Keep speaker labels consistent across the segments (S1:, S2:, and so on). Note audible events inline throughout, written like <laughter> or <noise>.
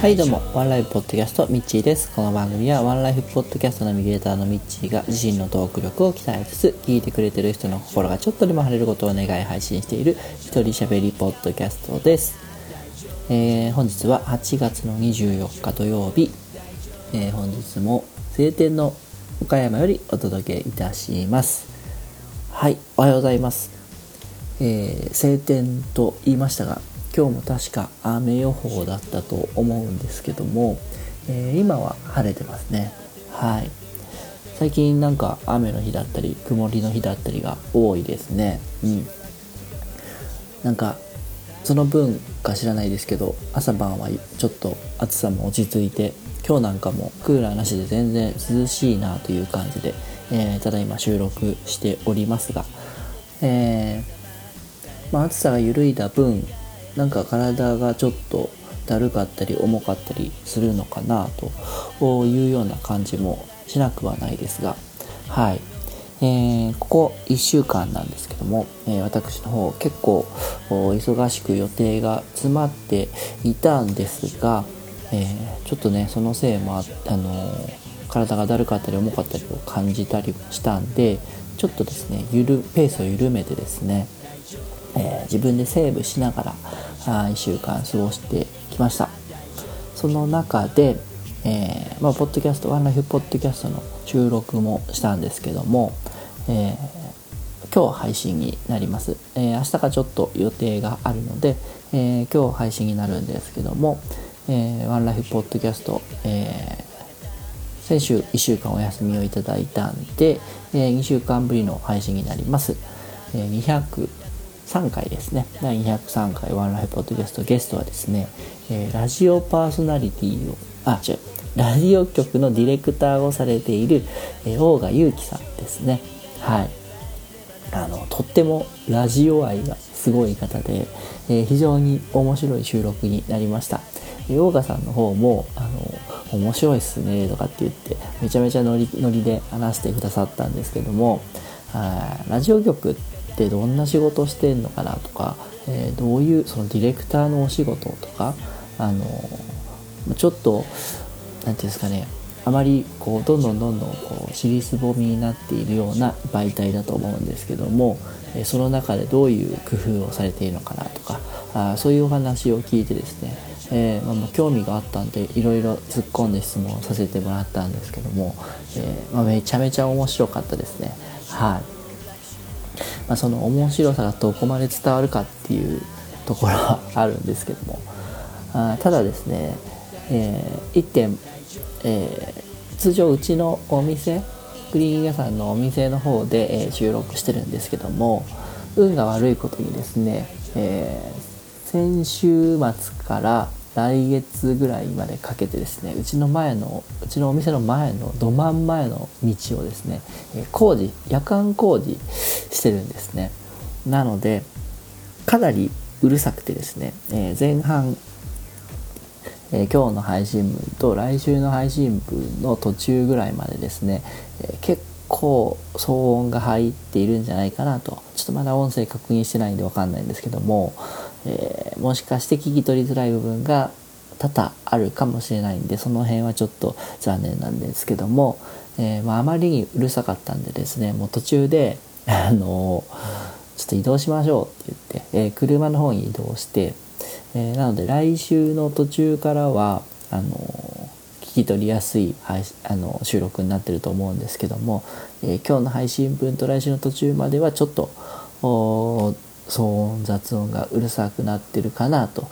S1: はいどうも。ワンライフポッドキャストミッチーです。この番組はワンライフポッドキャストナビゲーターのミッチーが自身のトーク力を鍛えつつ聞いてくれてる人の心がちょっとでも晴れることを願い配信している一人喋りポッドキャストです、えー本日は8月の24日土曜日、えー本日も晴天の岡山よりお届けいたします。はいおはようございます。えー晴天と言いましたが今日も確か雨予報だったと思うんですけども、えー今は晴れてますね。はい。最近なんか雨の日だったり曇りの日だったりが多いですね。うん。なんかその分か知らないですけど朝晩はちょっと暑さも落ち着いて今日なんかもクーラーなしで全然涼しいなという感じで、えーただいま収録しておりますが、えーまあ、暑さが緩いだ分なんか体がちょっとだるかったり重かったりするのかなというような感じもしなくはないですが。はい、えーここ1週間なんですけども、えー私の方結構忙しく予定が詰まっていたんですが、えーちょっとねそのせいもああの体がだるかったり重かったりを感じたりしたんでちょっとですねゆるペースを緩めてですねえー、自分でセーブしながらあ1週間過ごしてきましたその中で、えー、まあ、ポッドキャストワンライフポッドキャストの収録もしたんですけども、えー、今日配信になります、え明日がちょっと予定があるので、え今日配信になるんですけども、えワンライフポッドキャスト、え先週1週間お休みをいただいたんで、え2週間ぶりの配信になります。え3回ですね。第203回ワンライフポッドキャストゲストはですね、えー、ラジオパーソナリティをあ違うラジオ局のディレクターをされている、えー、大賀祐樹さんですね。はい。あのとってもラジオ愛がすごい方で、えー、非常に面白い収録になりました。大賀さんの方もあの面白いっすねとかって言ってめちゃめちゃノリノリで話してくださったんですけどもラジオ局ってどんな仕事してんのかなとか、えーどういうそのディレクターのお仕事とかあのちょっとなんていうんですかねあまりこうどんどんどんどんこう尻すぼみになっているような媒体だと思うんですけどもその中でどういう工夫をされているのかなとかあそういうお話を聞いてですね、えーま、興味があったんでいろいろ突っ込んで質問させてもらったんですけども、えーまあ、めちゃめちゃ面白かったですね。はい、まあ、その面白さがどこまで伝わるかっていうところはあるんですけども。あただですね、え1点、えー通常うちのお店クリーニング屋さんのお店の方で、え収録してるんですけども運が悪いことにですね、えー先週末から来月ぐらいまでかけてですねうちの前のうちのお店の前のど真ん前の道をですね、工事夜間工事してるんですね。なのでかなりうるさくてですね、えー前半えー今日の配信分と来週の配信分の途中ぐらいまでですね、えー結構騒音が入っているんじゃないかなと。ちょっとまだ音声確認してないんでわかんないんですけども、えーもしかして聞き取りづらい部分が多々あるかもしれないんでその辺はちょっと残念なんですけども、えーまあ、まりにうるさかったんでですねもう途中で <laughs> あのちょっと移動しましょうって言って、えー車の方に移動して、えなので来週の途中からはあの聞き取りやすい配あの収録になってると思うんですけども、え今日の配信分と来週の途中まではちょっと騒音雑音がうるさくなってるかなと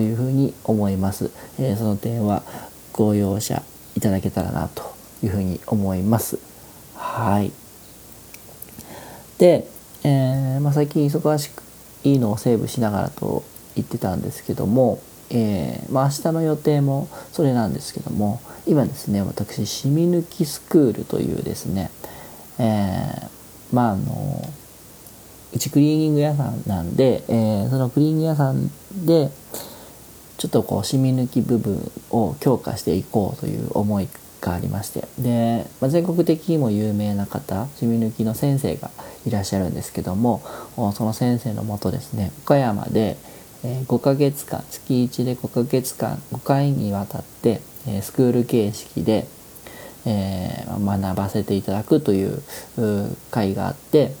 S1: いうふうに思います、えーその点はご容赦いただけたらなというふうに思います。はい。で、えーまあ、最近忙しくいいのをセーブしながらと言ってたんですけども、えーまあ、明日の予定もそれなんですけども今ですね私しみ抜きスクールというですね、えーまああのうちクリーニング屋さんなんで、えーそのクリーニング屋さんでちょっとこう染み抜き部分を強化していこうという思いがありまして。で、まあ、全国的にも有名な方染み抜きの先生がいらっしゃるんですけどもその先生のもとですね岡山で、え、5ヶ月間月1で5ヶ月間5回にわたって、え、スクール形式で、えー、学ばせていただくという会があって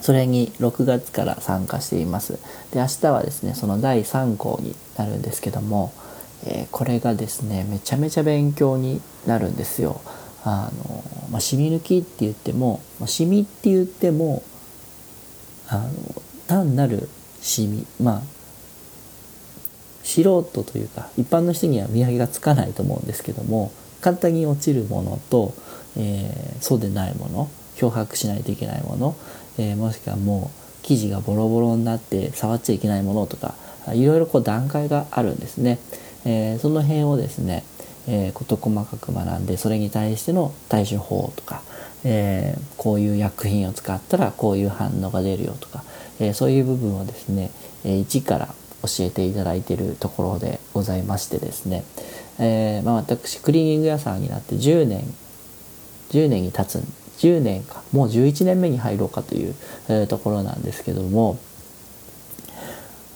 S1: それに6月から参加しています。で明日はですねその第3項になるんですけども、えー、これがですねめちゃめちゃ勉強になるんですよ。あの、まあ、シミ抜きって言っても、まあ、シミって言ってもあの単なるシミまあ素人というか一般の人には見分けがつかないと思うんですけども簡単に落ちるものと、えー、そうでないもの漂白しないといけないもの、えー、もしくはもう生地がボロボロになって触っちゃいけないものとかいろいろこう段階があるんですね、えー、その辺をですね、え事細かく学んでそれに対しての対処法とか、えこういう薬品を使ったらこういう反応が出るよとか、えそういう部分をですね、え一から教えていただいているところでございましてですね、えー、まあ、私クリーニング屋さんになって10年10年に経つ10年かもう11年目に入ろうかという、ところなんですけども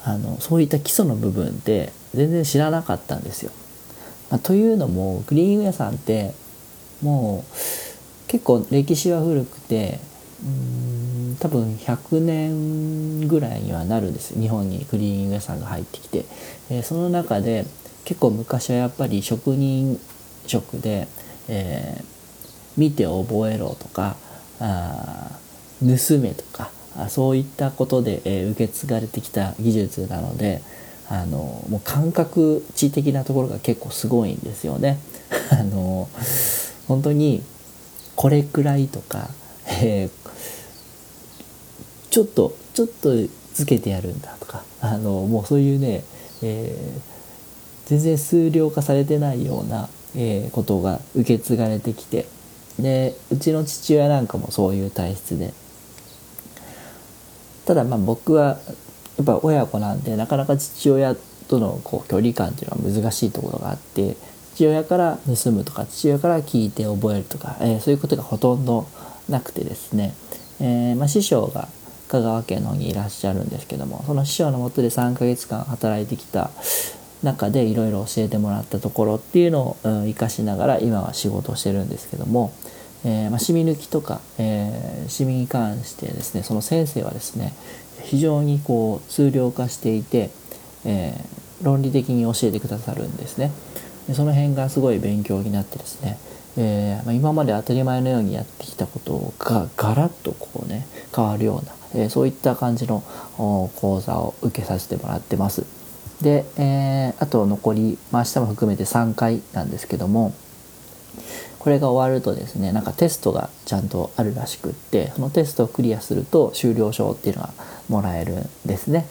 S1: あのそういった基礎の部分って全然知らなかったんですよ。まあ、というのもクリーニング屋さんってもう結構歴史は古くてうん多分100年ぐらいにはなるんです日本にクリーニング屋さんが入ってきて、えー、その中で結構昔はやっぱり職人職で、えー、見て覚えろとかあ盗めとかそういったことで、えー、受け継がれてきた技術なのであのもう感覚値的なところが結構すごいんですよね。<laughs> あの本当にこれくらいとか、えー、ちょっとちょっとつけてやるんだとかあのもうそういうね、えー、全然数量化されてないような、え、ことが受け継がれてきてでうちの父親なんかもそういう体質で。ただまあ僕はやっぱ親子なんでなかなか父親とのこう距離感っていうのは難しいところがあって父親から盗むとか父親から聞いて覚えるとか、えー、そういうことがほとんどなくてですね、えー、まあ、師匠が香川県の方にいらっしゃるんですけどもその師匠のもとで3ヶ月間働いてきた中でいろいろ教えてもらったところっていうのを生かしながら今は仕事をしてるんですけども、えー、まあ、シミ抜きとか、えー、シミに関してですねその先生はですね非常にこう数量化していて、えー、論理的に教えてくださるんですねでその辺がすごい勉強になってですね、えまあ、今まで当たり前のようにやってきたことがガラッとこうね変わるようなえそういった感じの講座を受けさせてもらってます。で、えー、あと残り、まあ、明日も含めて3回なんですけどもこれが終わるとですねなんかテストがちゃんとあるらしくってそのテストをクリアすると終了証っていうのがもらえるんですね。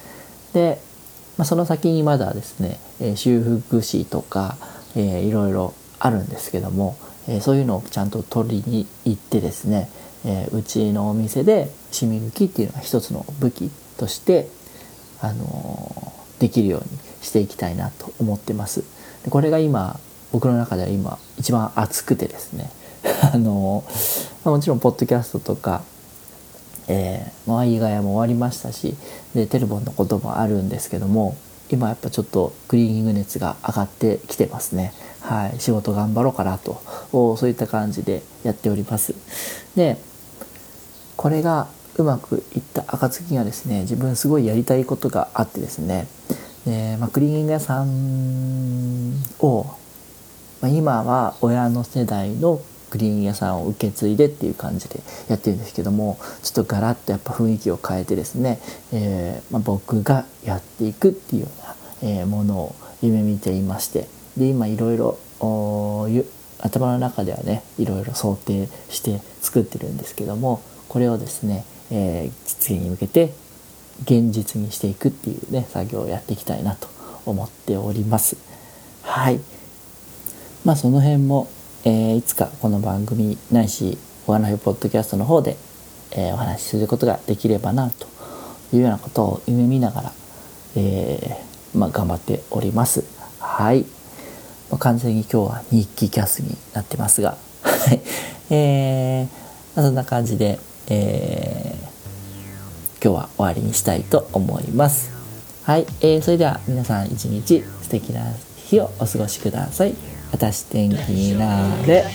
S1: で、まあ、その先にまだですね、え、修復士とか、えー、いろいろあるんですけども、えー、そういうのをちゃんと取りに行ってですね、えー、うちのお店でシミ抜きっていうのが一つの武器として、あの、できるようにしていきたいなと思ってます。でこれが今僕の中では今一番熱くてですね <laughs> あの、ま、もちろんポッドキャストとか、えー、まあ、イガヤも終わりましたしでテルボンのこともあるんですけども今やっぱちょっとクリーニング熱が上がってきてますね。はい、仕事頑張ろうかなとそういった感じでやっております。でこれがうまくいった暁がですね自分すごいやりたいことがあってですねで、まあ、クリーニング屋さんを、まあ、今は親の世代のクリーニング屋さんを受け継いでっていう感じでやってるんですけどもちょっとガラッとやっぱ雰囲気を変えてですね、えー、まあ、僕がやっていくっていうような、え、ものを夢見ていましてで今いろいろ頭の中ではねいろいろ想定して作ってるんですけどもこれをですね、えー、実現に向けて現実にしていくっていうね作業をやっていきたいなと思っております。はい。まあその辺も、えー、いつかこの番組ないしお話ポッドキャストの方で、えー、お話しすることができればなというようなことを夢見ながら、えー、まあ、頑張っております。はい、まあ、完全に今日は日記キャスになってますがえー、まあ、そんな感じでえー、今日は終わりにしたいと思います。はい、えーそれでは皆さん一日素敵な日をお過ごしください。私天気になれ。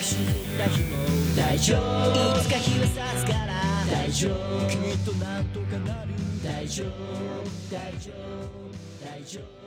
S2: 大丈夫。いつか日は差すから大丈夫。きっとなんとかなる大丈夫。大丈夫。大丈夫。